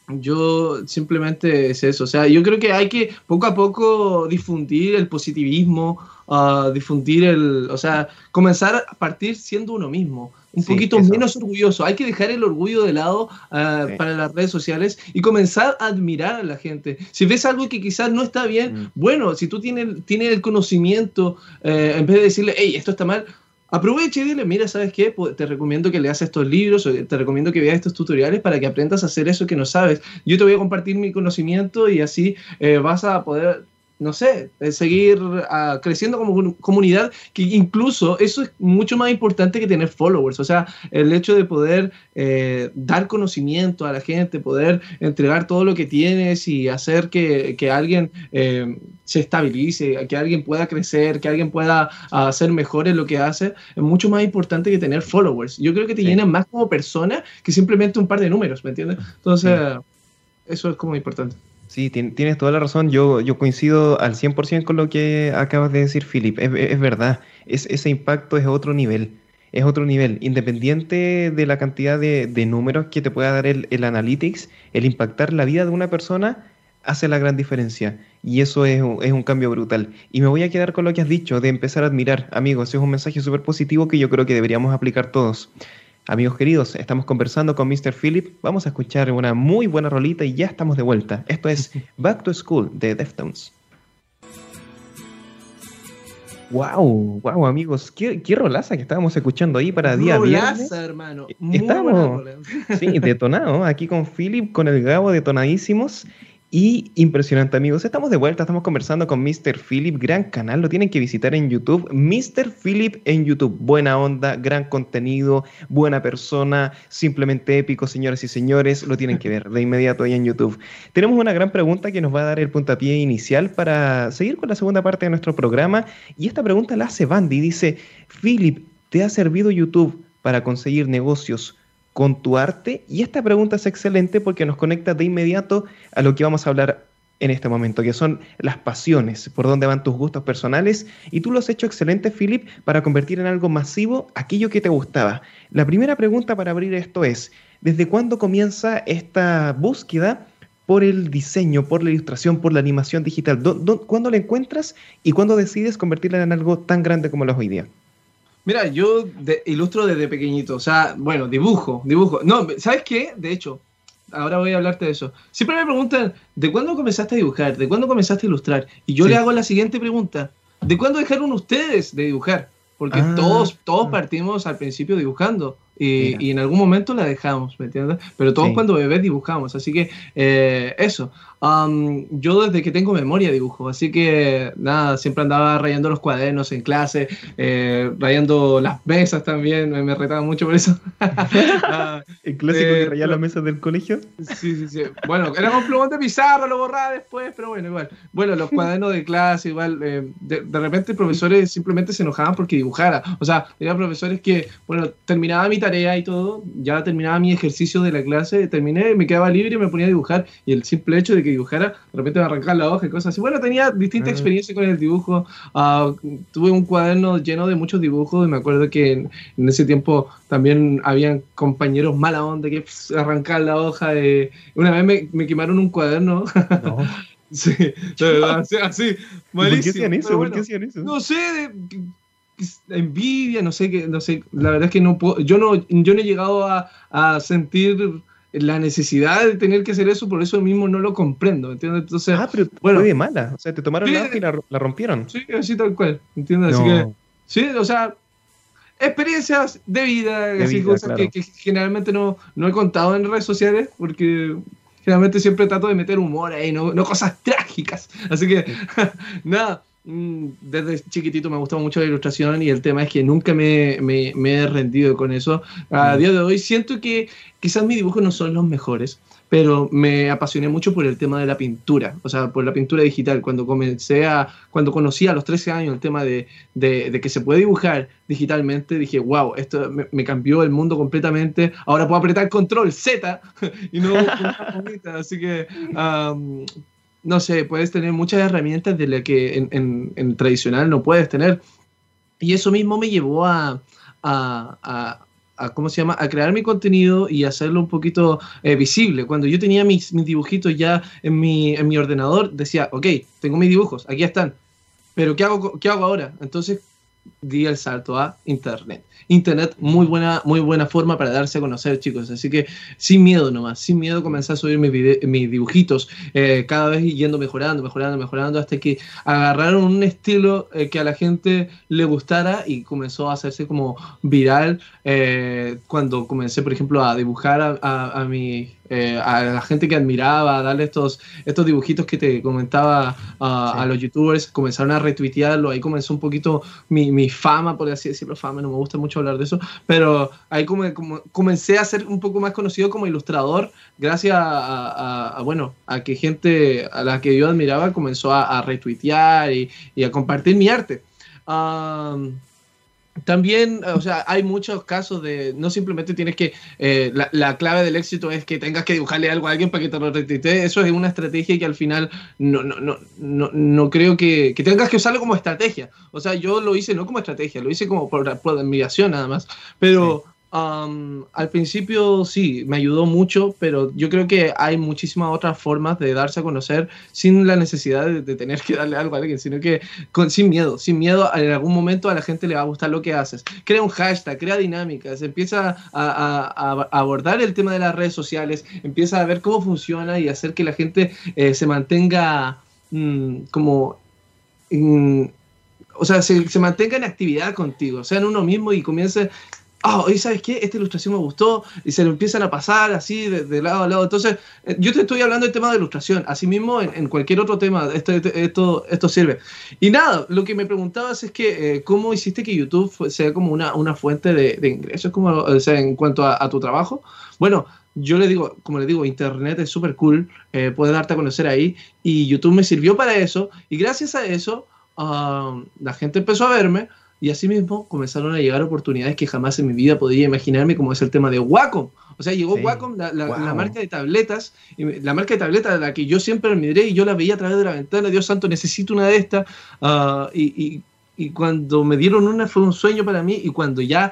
yo simplemente es eso, o sea, yo creo que hay que poco a poco difundir el positivismo, uh, difundir el, o sea, comenzar a partir siendo uno mismo, un poquito menos orgulloso. Hay que dejar el orgullo de lado uh, para las redes sociales y comenzar a admirar a la gente. Si ves algo que quizás no está bien, mm. bueno, si tú tienes, tienes el conocimiento, eh, en vez de decirle, hey, esto está mal, Aproveche y dile, mira, ¿sabes qué? Te recomiendo que leas estos libros o te recomiendo que veas estos tutoriales para que aprendas a hacer eso que no sabes. Yo te voy a compartir mi conocimiento y así eh, vas a poder no sé, eh, seguir ah, creciendo como comunidad, que incluso eso es mucho más importante que tener followers, o sea, el hecho de poder eh, dar conocimiento a la gente, poder entregar todo lo que tienes y hacer que, que alguien eh, se estabilice, que alguien pueda crecer, que alguien pueda hacer mejor en lo que hace, es mucho más importante que tener followers. Yo creo que te llenan más como persona que simplemente un par de números, ¿me entiendes? Entonces, eso es como importante. Sí, tienes toda la razón. Yo, yo coincido al 100% con lo que acabas de decir, Philip. Es, verdad, es, ese impacto es otro nivel. Es otro nivel. Independiente de la cantidad de, números que te pueda dar el, el, Analytics, el impactar la vida de una persona hace la gran diferencia. Y eso es, es un cambio brutal. Y me voy a quedar con lo que has dicho, de empezar a admirar. Amigos, es un mensaje súper positivo que yo creo que deberíamos aplicar todos. Amigos queridos, estamos conversando con Mr. Philip. Vamos a escuchar una muy buena rolita y ya estamos de vuelta. Esto es Back to School de Deftones. Wow, wow, amigos, qué, qué rolaza que estábamos escuchando ahí para día rolaza, hermano. Muy estamos, sí, detonados aquí con Philip, con el Gabo detonadísimos y impresionante amigos, estamos de vuelta, estamos conversando con Mr. Philip, gran canal, lo tienen que visitar en YouTube, Mr. Philip en YouTube, buena onda, gran contenido, buena persona, simplemente épico, señoras y señores, lo tienen que ver de inmediato ahí en YouTube. Tenemos una gran pregunta que nos va a dar el puntapié inicial para seguir con la segunda parte de nuestro programa y esta pregunta la hace Bandy, dice, Philip, ¿te ha servido YouTube para conseguir negocios con tu arte? Y esta pregunta es excelente porque nos conecta de inmediato a lo que vamos a hablar en este momento, que son las pasiones, por dónde van tus gustos personales. Y tú lo has hecho excelente, Philip, para convertir en algo masivo aquello que te gustaba. La primera pregunta para abrir esto es, ¿desde cuándo comienza esta búsqueda por el diseño, por la ilustración, por la animación digital? ¿Cuándo la encuentras y cuándo decides convertirla en algo tan grande como lo es hoy día? Mira, yo ilustro desde pequeñito, o sea, bueno, dibujo, dibujo. No, ¿sabes qué? De hecho, ahora voy a hablarte de eso. Siempre me preguntan, ¿de cuándo comenzaste a dibujar? ¿De cuándo comenzaste a ilustrar? Y yo le hago la siguiente pregunta, ¿de cuándo dejaron ustedes de dibujar? Porque ah. todos, todos partimos al principio dibujando. Y, en algún momento la dejamos, ¿me entiendes? Pero todos cuando bebés dibujamos, así que eh, eso. Yo desde que tengo memoria dibujo, así que nada, siempre andaba rayando los cuadernos en clase, eh, rayando las mesas también, me, retaba mucho por eso. Ah, ¿El clásico de eh, rayar las mesas del colegio? Sí, sí, sí. Bueno, era un plumón de pizarra, lo borraba después, pero bueno, igual. Bueno, los cuadernos de clase, igual, de, de, repente profesores simplemente se enojaban porque dibujara. O sea, eran profesores que, bueno, terminaba mi tarea y todo, ya terminaba mi ejercicio de la clase, terminé, me quedaba libre y me ponía a dibujar. Y el simple hecho de que dibujara, de repente me arrancaba la hoja y cosas así. Bueno, tenía distintas ah. experiencias con el dibujo. Uh, tuve un cuaderno lleno de muchos dibujos y me acuerdo que en, ese tiempo también habían compañeros mala onda que arrancaban la hoja. De... Una vez me, me quemaron un cuaderno. No. Sí, así, así ¿Por qué hacían eso? ¿Por qué hacían eso? No sé, envidia, no sé qué, no sé, la verdad es que no puedo, yo no, yo no he llegado a, a, sentir la necesidad de tener que hacer eso, por eso mismo no lo comprendo, ¿entiendes? Entonces, ah, pero bueno, fue de mala, o sea, te tomaron la hoja y la, rompieron. Sí, así tal cual, ¿entiendes? Así que, sí, o sea, experiencias de vida, así cosas que, generalmente no, no he contado en redes sociales, porque generalmente siempre trato de meter humor ahí, no, no cosas trágicas. Así que, nada, desde chiquitito me ha gustado mucho la ilustración y el tema es que nunca me, me, me he rendido con eso. A mm. día de hoy siento que quizás mis dibujos no son los mejores, pero me apasioné mucho por el tema de la pintura, o sea, por la pintura digital. Cuando comencé a, cuando conocí a los 13 años el tema de, de, que se puede dibujar digitalmente, dije, wow, esto me, cambió el mundo completamente. Ahora puedo apretar control Z y no Así que, no sé, puedes tener muchas herramientas de las que en, tradicional no puedes tener. Y eso mismo me llevó a, a a, ¿cómo se llama? a crear mi contenido y hacerlo un poquito eh, visible. Cuando yo tenía mis, mis dibujitos ya en mi, en mi ordenador, decía, ok, tengo mis dibujos, aquí están, pero ¿qué hago, qué hago ahora? Entonces di el salto a Internet. Internet, muy buena, muy buena forma para darse a conocer, chicos. Así que sin miedo nomás, sin miedo comencé a subir mis, mis dibujitos, eh, cada vez yendo mejorando, mejorando, mejorando, hasta que agarraron un estilo eh, que a la gente le gustara y comenzó a hacerse como viral eh, cuando comencé, por ejemplo, a dibujar a, a, a mi eh, a la gente que admiraba, a darle estos, estos dibujitos que te comentaba a los youtubers, comenzaron a retuitearlo, ahí comenzó un poquito mi, mi, fama, por así decirlo, fama, no me gusta mucho hablar de eso, pero ahí como, como comencé a ser un poco más conocido como ilustrador, gracias a, bueno, a que gente a la que yo admiraba comenzó a, retuitear y, y, a compartir mi arte. También, o sea, hay muchos casos de, no simplemente tienes que, eh, la, clave del éxito es que tengas que dibujarle algo a alguien para que te lo retuitee, eso es una estrategia que al final no, no, no, no, no creo que, que, tengas que usarlo como estrategia. O sea, yo lo hice no como estrategia, lo hice como por, por admiración nada más, pero al principio sí, me ayudó mucho, pero yo creo que hay muchísimas otras formas de darse a conocer sin la necesidad de, tener que darle algo a alguien, sino que con, sin miedo, sin miedo, en algún momento a la gente le va a gustar lo que haces. Crea un hashtag, crea dinámicas, empieza a, abordar el tema de las redes sociales, empieza a ver cómo funciona y hacer que la gente eh, se mantenga mm, como... o sea, se, se, mantenga en actividad contigo, sea en uno mismo y comience ah, oh, ¿sabes qué? Esta ilustración me gustó, y se lo empiezan a pasar así de, lado a lado. Entonces, eh, yo te estoy hablando del tema de ilustración, asimismo en, en cualquier otro tema, esto, esto, esto sirve. Y nada, lo que me preguntabas es que, eh, ¿cómo hiciste que YouTube sea como una, una fuente de, de ingresos como, o sea, en cuanto a, tu trabajo? Bueno, yo le digo, como le digo, Internet es súper cool, eh, puede darte a conocer ahí, y YouTube me sirvió para eso, y gracias a eso, ah, la gente empezó a verme, y asimismo comenzaron a llegar oportunidades que jamás en mi vida podría imaginarme, como es el tema de Wacom. O sea, llegó Wacom, la, marca de tabletas, la marca de tabletas la que yo siempre admiré y yo la veía a través de la ventana. Dios santo, necesito una de estas. Ah, y, y, cuando me dieron una fue un sueño para mí. Y cuando ya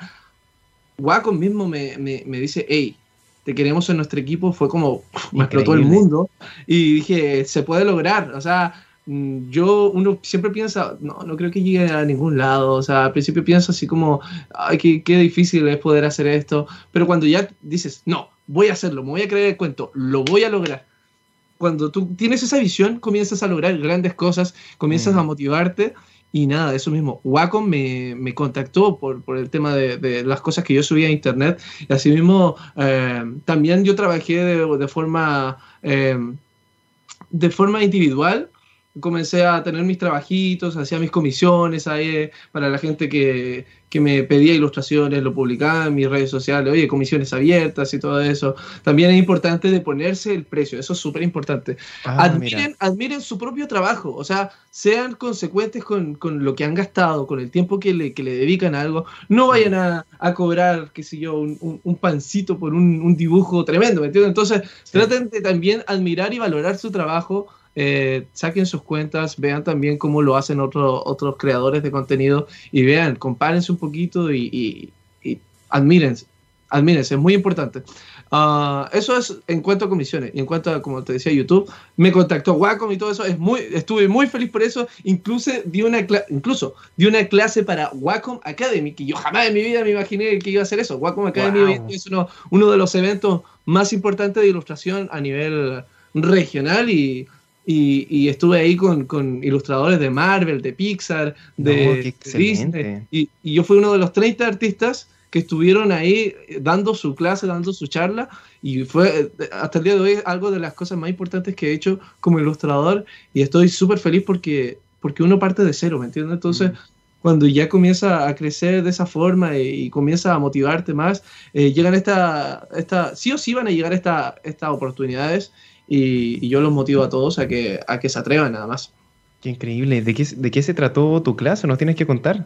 Wacom mismo me, me, me dice, hey, te queremos en nuestro equipo, fue como, me explotó el mundo. Y dije, se puede lograr. O sea, yo, uno siempre piensa, no, no creo que llegue a ningún lado, o sea, al principio pienso así como, ay, qué, qué difícil es poder hacer esto, pero cuando ya dices, no, voy a hacerlo, me voy a creer el cuento, lo voy a lograr. Cuando tú tienes esa visión, comienzas a lograr grandes cosas, comienzas a motivarte y nada, eso mismo. Wacom me, me contactó por, por, el tema de, de, las cosas que yo subía a internet y así mismo eh, también yo trabajé de, de forma, eh, de forma individual comencé a tener mis trabajitos, hacía mis comisiones ahí para la gente que, que, me pedía ilustraciones, lo publicaba en mis redes sociales, oye, comisiones abiertas y todo eso. También es importante de ponerse el precio, eso es súper importante. Ah, admiren, admiren, su propio trabajo, o sea, sean consecuentes con, con, lo que han gastado, con el tiempo que le, que le dedican a algo. No vayan a, a cobrar, qué sé yo, un, un, pancito por un, un, dibujo tremendo, ¿me entiendes? Entonces, traten de también admirar y valorar su trabajo eh, saquen sus cuentas, vean también cómo lo hacen otros otros creadores de contenido y vean, compárense un poquito y, y, y admírense, admírense, es muy importante. Uh, eso es en cuanto a comisiones y en cuanto a, como te decía, YouTube, me contactó Wacom y todo eso, es muy, estuve muy feliz por eso, incluso di una, incluso di una clase para Wacom Academy, que yo jamás en mi vida me imaginé que iba a hacer eso. Wacom Academy es uno, uno de los eventos más importantes de ilustración a nivel regional y y, estuve ahí con, con, ilustradores de Marvel, de Pixar, de, Disney. Y, y, yo fui uno de los 30 artistas que estuvieron ahí dando su clase, dando su charla. Y fue hasta el día de hoy algo de las cosas más importantes que he hecho como ilustrador. Y estoy súper feliz porque, porque uno parte de cero, ¿me entiendes? Entonces. Mm. cuando ya comienza a crecer de esa forma y, comienza a motivarte más, eh, llegan esta, esta, sí o sí van a llegar esta, estas oportunidades y, yo los motivo a todos a que, a que se atrevan nada más. Qué increíble. ¿De qué, ¿De qué se trató tu clase? ¿Nos tienes que contar?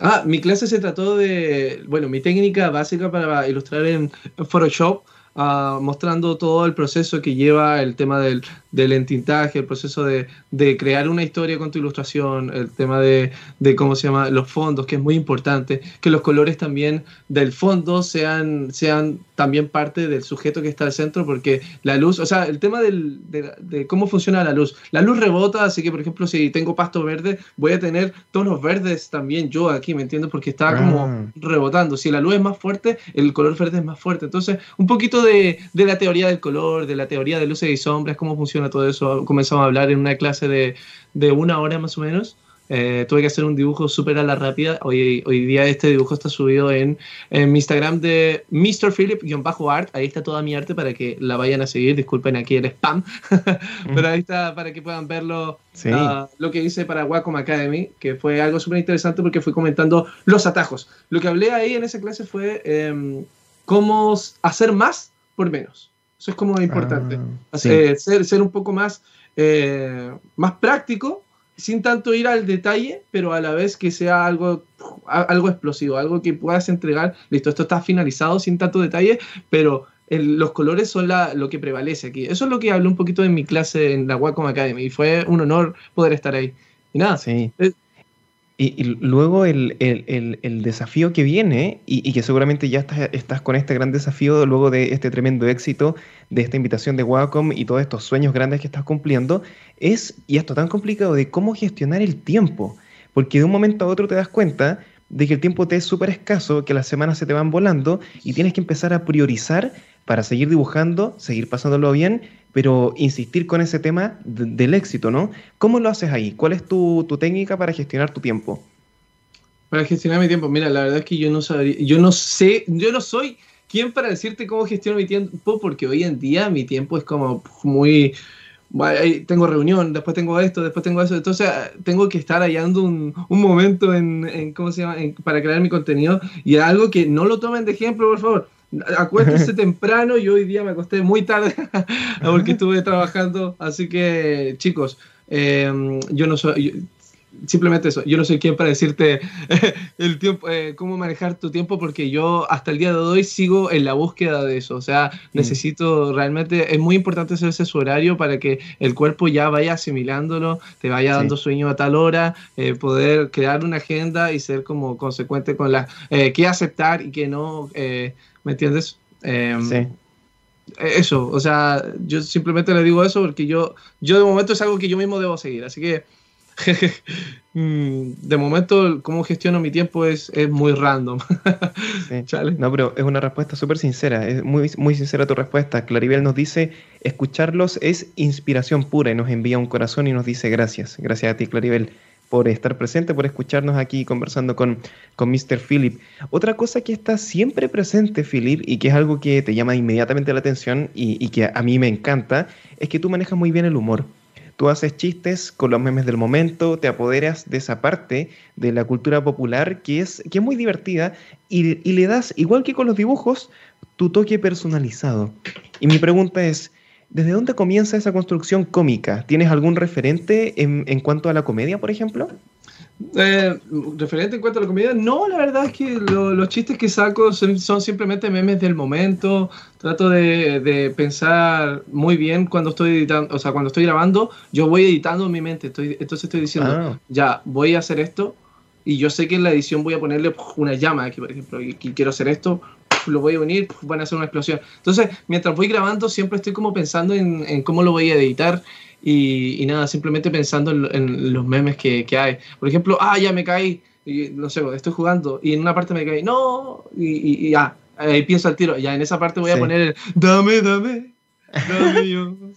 Ah, mi clase se trató de, bueno, mi técnica básica para ilustrar en Photoshop Ah, mostrando todo el proceso que lleva el tema del, del entintaje, el proceso de, de, crear una historia con tu ilustración, el tema de, de, cómo se llama, los fondos, que es muy importante, que los colores también del fondo sean, sean también parte del sujeto que está al centro, porque la luz, o sea, el tema del, de, cómo funciona la luz, la luz rebota, así que por ejemplo, si tengo pasto verde, voy a tener tonos verdes también yo aquí, ¿me entiendes? Porque está como ah. rebotando, si la luz es más fuerte, el color verde es más fuerte, entonces un poquito de, la teoría del color, de la teoría de luces y sombras, cómo funciona todo eso. Comenzamos a hablar en una clase de, de una hora más o menos. Eh, tuve que hacer un dibujo súper a la rápida. Hoy, hoy día este dibujo está subido en, en mi Instagram de Mr. Philip-art. Ahí está toda mi arte para que la vayan a seguir. Disculpen aquí el spam. Pero ahí está para que puedan verlo. Ah, lo que hice para Wacom Academy, que fue algo súper interesante porque fui comentando los atajos. Lo que hablé ahí en esa clase fue em, cómo hacer más por menos. Eso es como importante. Ah, ser, ser un poco más, eh, más práctico, sin tanto ir al detalle, pero a la vez que sea algo, algo explosivo, algo que puedas entregar. Listo, esto está finalizado sin tanto detalle, pero los colores son la, lo que prevalece aquí. Eso es lo que hablé un poquito en mi clase en la Wacom Academy y fue un honor poder estar ahí. Y nada, sí. Y, luego el, desafío que viene, y, que seguramente ya estás, estás, con este gran desafío luego de este tremendo éxito, de esta invitación de Wacom y todos estos sueños grandes que estás cumpliendo, es, y esto tan complicado, de cómo gestionar el tiempo. Porque de un momento a otro te das cuenta de que el tiempo te es súper escaso, que las semanas se te van volando y tienes que empezar a priorizar para seguir dibujando, seguir pasándolo bien pero insistir con ese tema del éxito, ¿no? ¿Cómo lo haces ahí? ¿Cuál es tu, técnica para gestionar tu tiempo? Para gestionar mi tiempo, mira, la verdad es que yo no sabría, yo no sé, yo no soy quien para decirte cómo gestiono mi tiempo, porque hoy en día mi tiempo es como muy, tengo reunión, después tengo esto, después tengo eso, entonces tengo que estar hallando un, un momento en, ¿cómo se llama?, para crear mi contenido y algo que no lo tomen de ejemplo, por favor acuérdese temprano, yo hoy día me acosté muy tarde porque estuve trabajando, así que chicos, em, yo no soy, simplemente eso, yo no soy quien para decirte el tiempo, eh, cómo manejar tu tiempo porque yo hasta el día de hoy sigo en la búsqueda de eso, o sea, mm. necesito realmente, es muy importante hacerse su horario para que el cuerpo ya vaya asimilándolo, te vaya dando sueño a tal hora, eh, poder crear una agenda y ser como consecuente con la, eh, que aceptar y que no ¿me entiendes? Em, sí. Eso, o sea, yo simplemente le digo eso porque yo, yo de momento es algo que yo mismo debo seguir, así que mm, de momento cómo gestiono mi tiempo es, es muy random. no, pero es una respuesta súper sincera, es muy, muy sincera tu respuesta. Claribel nos dice, escucharlos es inspiración pura y nos envía un corazón y nos dice gracias. Gracias a ti, Claribel por estar presente, por escucharnos aquí conversando con, con Mr. Philip. Otra cosa que está siempre presente, Philip, y que es algo que te llama inmediatamente la atención y, que a mí me encanta, es que tú manejas muy bien el humor. Tú haces chistes con los memes del momento, te apoderas de esa parte de la cultura popular que es, que es muy divertida y, y le das, igual que con los dibujos, tu toque personalizado. Y mi pregunta es, ¿Desde dónde comienza esa construcción cómica? ¿Tienes algún referente en, cuanto a la comedia, por ejemplo? Eh, referente en cuanto a la comedia, no, la verdad es que los chistes que saco son, simplemente memes del momento. Trato de, pensar muy bien cuando estoy editando, o sea, cuando estoy grabando, yo voy editando en mi mente. Estoy, entonces estoy diciendo, ah. ya, voy a hacer esto. Y yo sé que en la edición voy a ponerle una llama aquí, por ejemplo, y quiero hacer esto, lo voy a unir, van a hacer una explosión. Entonces, mientras voy grabando, siempre estoy como pensando en, cómo lo voy a editar y, nada, simplemente pensando en, los memes que, hay. Por ejemplo, ah, ya me caí, y, no sé, estoy jugando y en una parte me caí, no, y, ya, ahí pienso al tiro, ya en esa parte voy a poner el dame, dame.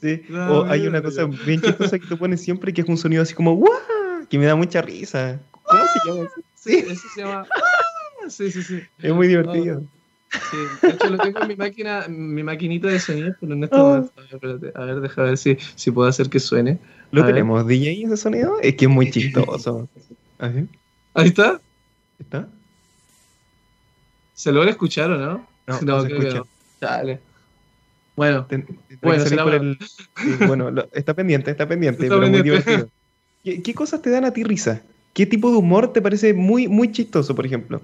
sí. O hay una cosa bien chistosa que tú pones siempre que es un sonido así como ¡guau! que me da mucha risa. ¿Cómo se llama eso? Sí, eso se llama. Sí, sí, sí. Es muy divertido. Sí, de hecho lo tengo en mi máquina, mi maquinita de sonido, pero en este momento, a ver, deja ver si, si puedo hacer que suene. ¿Lo tenemos DJ ese sonido? Es que es muy chistoso. ¿Ahí está? ¿Está? ¿Se logra escuchar o no? No, no, se escucha. Dale. Bueno, bueno, el, bueno está pendiente, está pendiente, pero muy divertido. ¿Qué, cosas te dan a ti risa? ¿Qué tipo de humor te parece muy, muy chistoso, por ejemplo?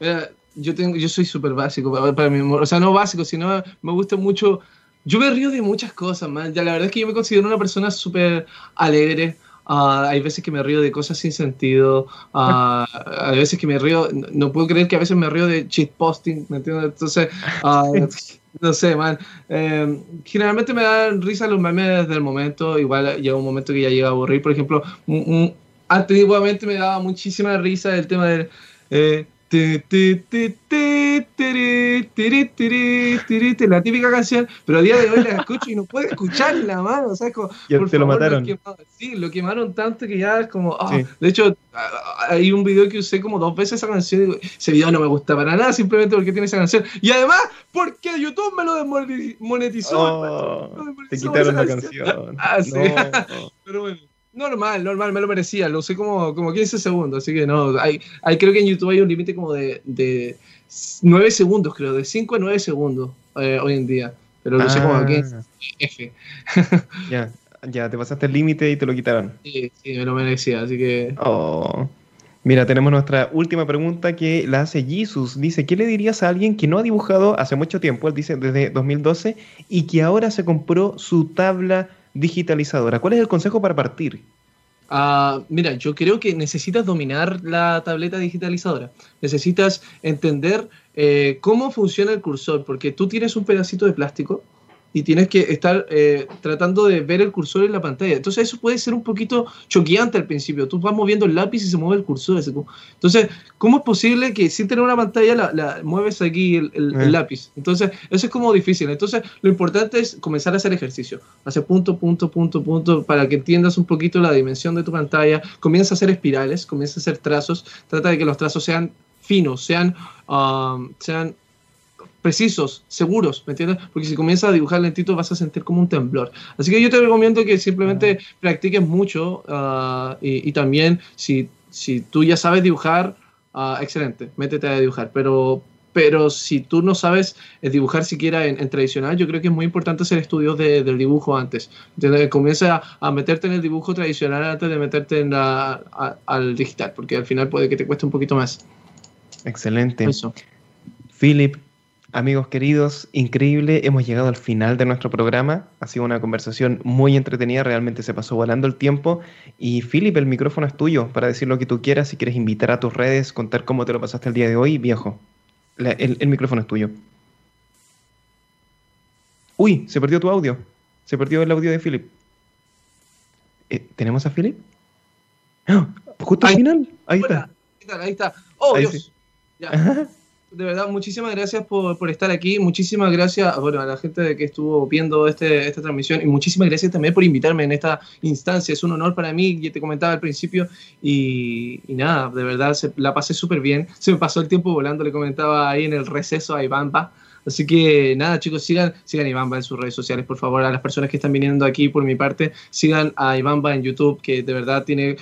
Mira, yo, tengo, yo soy súper básico para, para, mi humor. O sea, no básico, sino me gusta mucho. Yo me río de muchas cosas, man. Ya, la verdad es que yo me considero una persona súper alegre. Uh, hay veces que me río de cosas sin sentido. Uh, hay veces que me río. No, puedo creer que a veces me río de cheat posting, ¿me entiendes? Entonces, uh, no sé, man. Eh, generalmente me dan risa los memes del momento. Igual llega un momento que ya llega a aburrir. Por ejemplo, un, un, antiguamente me daba muchísima risa el tema del. Eh, la típica canción, pero a día de hoy la escucho y no puedo escucharla, mano. O sea, como, por te lo mataron. sí, lo quemaron tanto que ya es como. De hecho, hay un video que usé como dos veces esa canción y digo, ese video no me gusta para nada simplemente porque tiene esa canción. Y además, porque YouTube me lo desmonetizó. te quitaron la canción. Ah, sí. pero bueno. Normal, normal, me lo merecía, lo usé como, como 15 segundos, así que no, hay, hay creo que en YouTube hay un límite como de, de 9 segundos, creo, de 5 a 9 segundos eh, hoy en día, pero lo usé como 15 ah. F. ya, ya, te pasaste el límite y te lo quitaron. Sí, sí, me lo merecía, así que... Oh. Mira, tenemos nuestra última pregunta que la hace Jesus. Dice, ¿qué le dirías a alguien que no ha dibujado hace mucho tiempo, él dice desde 2012, y que ahora se compró su tabla digitalizadora. ¿Cuál es el consejo para partir? Uh, mira, yo creo que necesitas dominar la tableta digitalizadora. Necesitas entender eh, cómo funciona el cursor, porque tú tienes un pedacito de plástico y tienes que estar eh, tratando de ver el cursor en la pantalla. Entonces eso puede ser un poquito choqueante al principio. Tú vas moviendo el lápiz y se mueve el cursor. Entonces, ¿cómo es posible que sin tener una pantalla la, mueves aquí el, eh. lápiz? Entonces, eso es como difícil. Entonces, lo importante es comenzar a hacer ejercicio. Hacer punto, punto, punto, punto, para que entiendas un poquito la dimensión de tu pantalla. Comienza a hacer espirales, comienza a hacer trazos. Trata de que los trazos sean finos, sean, um, sean precisos, seguros, ¿me entiendes? Porque si comienzas a dibujar lentito vas a sentir como un temblor. Así que yo te recomiendo que simplemente practiques mucho ah, y, también si, si tú ya sabes dibujar, uh, excelente, métete a dibujar, pero, pero si tú no sabes eh, dibujar siquiera en, tradicional, yo creo que es muy importante hacer estudios de, del dibujo antes. ¿entiendes? Comienza a, meterte en el dibujo tradicional antes de meterte en la, al digital, porque al final puede que te cueste un poquito más. Excelente. Eso. Philip, Amigos queridos, increíble, hemos llegado al final de nuestro programa. Ha sido una conversación muy entretenida, realmente se pasó volando el tiempo. Y Philip, el micrófono es tuyo para decir lo que tú quieras, si quieres invitar a tus redes, contar cómo te lo pasaste el día de hoy, viejo. el, micrófono es tuyo. Uy, se perdió tu audio. Se perdió el audio de Philip. Eh, ¿Tenemos a Philip? ¡Ah! justo al final. Ahí está. Ahí está. Oh, Dios. Ya de verdad, muchísimas gracias por, por, estar aquí. Muchísimas gracias bueno, a la gente que estuvo viendo este, esta transmisión y muchísimas gracias también por invitarme en esta instancia. Es un honor para mí, ya te comentaba al principio. Y, nada, de verdad, se, la pasé súper bien. Se me pasó el tiempo volando, le comentaba ahí en el receso a Ivamba. Así que nada, chicos, sigan, sigan a Ivamba en sus redes sociales, por favor. A las personas que están viniendo aquí por mi parte, sigan a Ivamba en YouTube, que de verdad tiene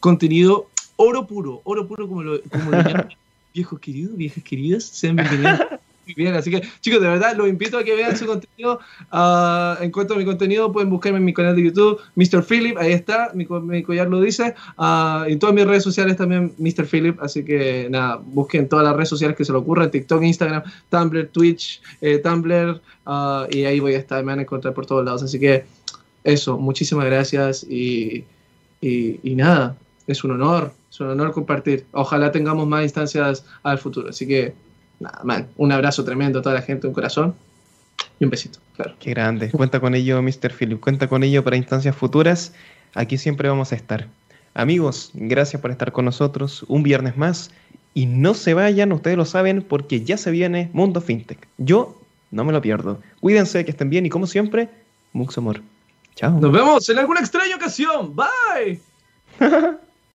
contenido oro puro, oro puro como lo, como viejos queridos, viejas queridas, sean bienvenidos. Bien, así que chicos, de verdad los invito a que vean su contenido. Uh, en cuanto a mi contenido, pueden buscarme en mi canal de YouTube, Mr. Philip, ahí está, mi, mi collar lo dice. Uh, en todas mis redes sociales también, Mr. Philip, así que nada, busquen todas las redes sociales que se lo ocurran, TikTok, Instagram, Tumblr, Twitch, eh, Tumblr, uh, y ahí voy a estar, me van a encontrar por todos lados. Así que eso, muchísimas gracias y, y, y nada, es un honor, es un honor compartir. Ojalá tengamos más instancias al futuro. Así que, nada, man, un abrazo tremendo a toda la gente, un corazón y un besito, claro. Qué grande. Cuenta con ello, Mr. Philip. Cuenta con ello para instancias futuras. Aquí siempre vamos a estar. Amigos, gracias por estar con nosotros un viernes más. Y no se vayan, ustedes lo saben, porque ya se viene Mundo FinTech. Yo No me lo pierdo. Cuídense, que estén bien y como siempre, mucho amor. Chao. Nos vemos en alguna extraña ocasión. Bye.